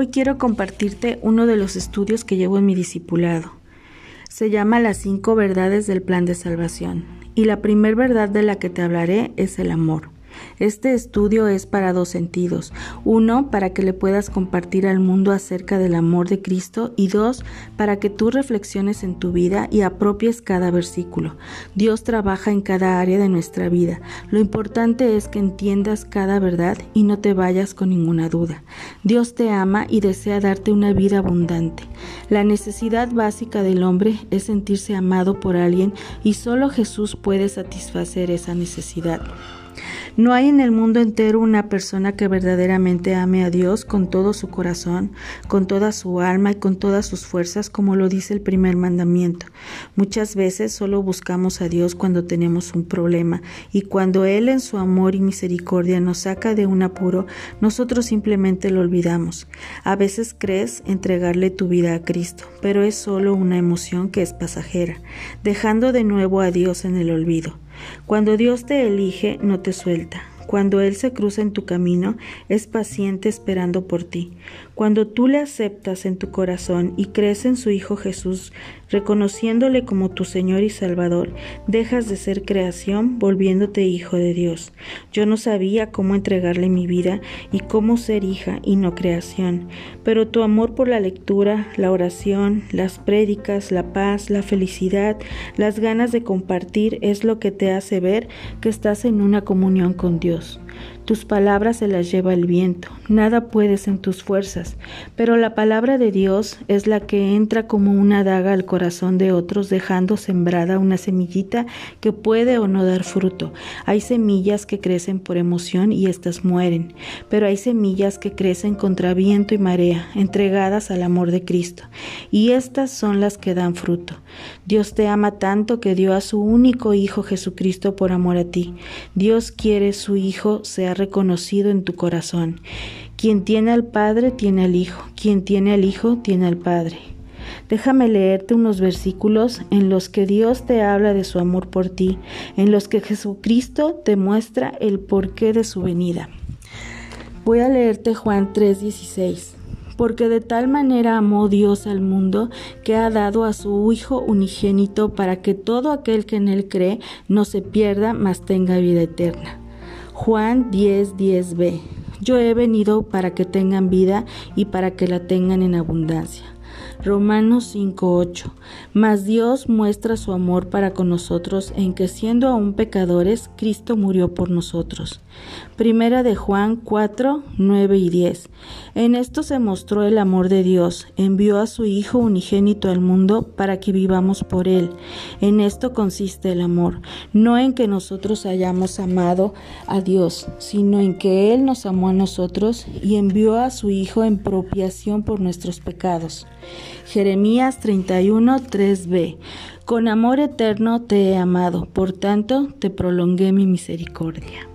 Hoy quiero compartirte uno de los estudios que llevo en mi discipulado. Se llama Las cinco verdades del plan de salvación y la primer verdad de la que te hablaré es el amor. Este estudio es para dos sentidos. Uno, para que le puedas compartir al mundo acerca del amor de Cristo y dos, para que tú reflexiones en tu vida y apropies cada versículo. Dios trabaja en cada área de nuestra vida. Lo importante es que entiendas cada verdad y no te vayas con ninguna duda. Dios te ama y desea darte una vida abundante. La necesidad básica del hombre es sentirse amado por alguien y solo Jesús puede satisfacer esa necesidad. No hay en el mundo entero una persona que verdaderamente ame a Dios con todo su corazón, con toda su alma y con todas sus fuerzas, como lo dice el primer mandamiento. Muchas veces solo buscamos a Dios cuando tenemos un problema y cuando Él en su amor y misericordia nos saca de un apuro, nosotros simplemente lo olvidamos. A veces crees entregarle tu vida a Cristo, pero es solo una emoción que es pasajera, dejando de nuevo a Dios en el olvido. Cuando Dios te elige, no te suelta. Cuando Él se cruza en tu camino, es paciente esperando por ti. Cuando tú le aceptas en tu corazón y crees en su Hijo Jesús, reconociéndole como tu Señor y Salvador, dejas de ser creación volviéndote hijo de Dios. Yo no sabía cómo entregarle mi vida y cómo ser hija y no creación, pero tu amor por la lectura, la oración, las prédicas, la paz, la felicidad, las ganas de compartir es lo que te hace ver que estás en una comunión con Dios. Adiós. Tus palabras se las lleva el viento, nada puedes en tus fuerzas, pero la palabra de Dios es la que entra como una daga al corazón de otros, dejando sembrada una semillita que puede o no dar fruto. Hay semillas que crecen por emoción y éstas mueren, pero hay semillas que crecen contra viento y marea, entregadas al amor de Cristo, y estas son las que dan fruto. Dios te ama tanto que dio a su único Hijo Jesucristo por amor a ti. Dios quiere su Hijo sea reconocido en tu corazón. Quien tiene al Padre tiene al Hijo, quien tiene al Hijo tiene al Padre. Déjame leerte unos versículos en los que Dios te habla de su amor por ti, en los que Jesucristo te muestra el porqué de su venida. Voy a leerte Juan 3:16 porque de tal manera amó Dios al mundo que ha dado a su Hijo unigénito para que todo aquel que en él cree no se pierda, mas tenga vida eterna. Juan 10, 10b. Yo he venido para que tengan vida y para que la tengan en abundancia. Romanos 5:8. Mas Dios muestra su amor para con nosotros en que siendo aún pecadores, Cristo murió por nosotros. Primera de Juan 4, 9 y 10. En esto se mostró el amor de Dios, envió a su Hijo unigénito al mundo para que vivamos por él. En esto consiste el amor, no en que nosotros hayamos amado a Dios, sino en que Él nos amó a nosotros y envió a su Hijo en propiación por nuestros pecados. Jeremías 31, 3b. Con amor eterno te he amado, por tanto te prolongué mi misericordia.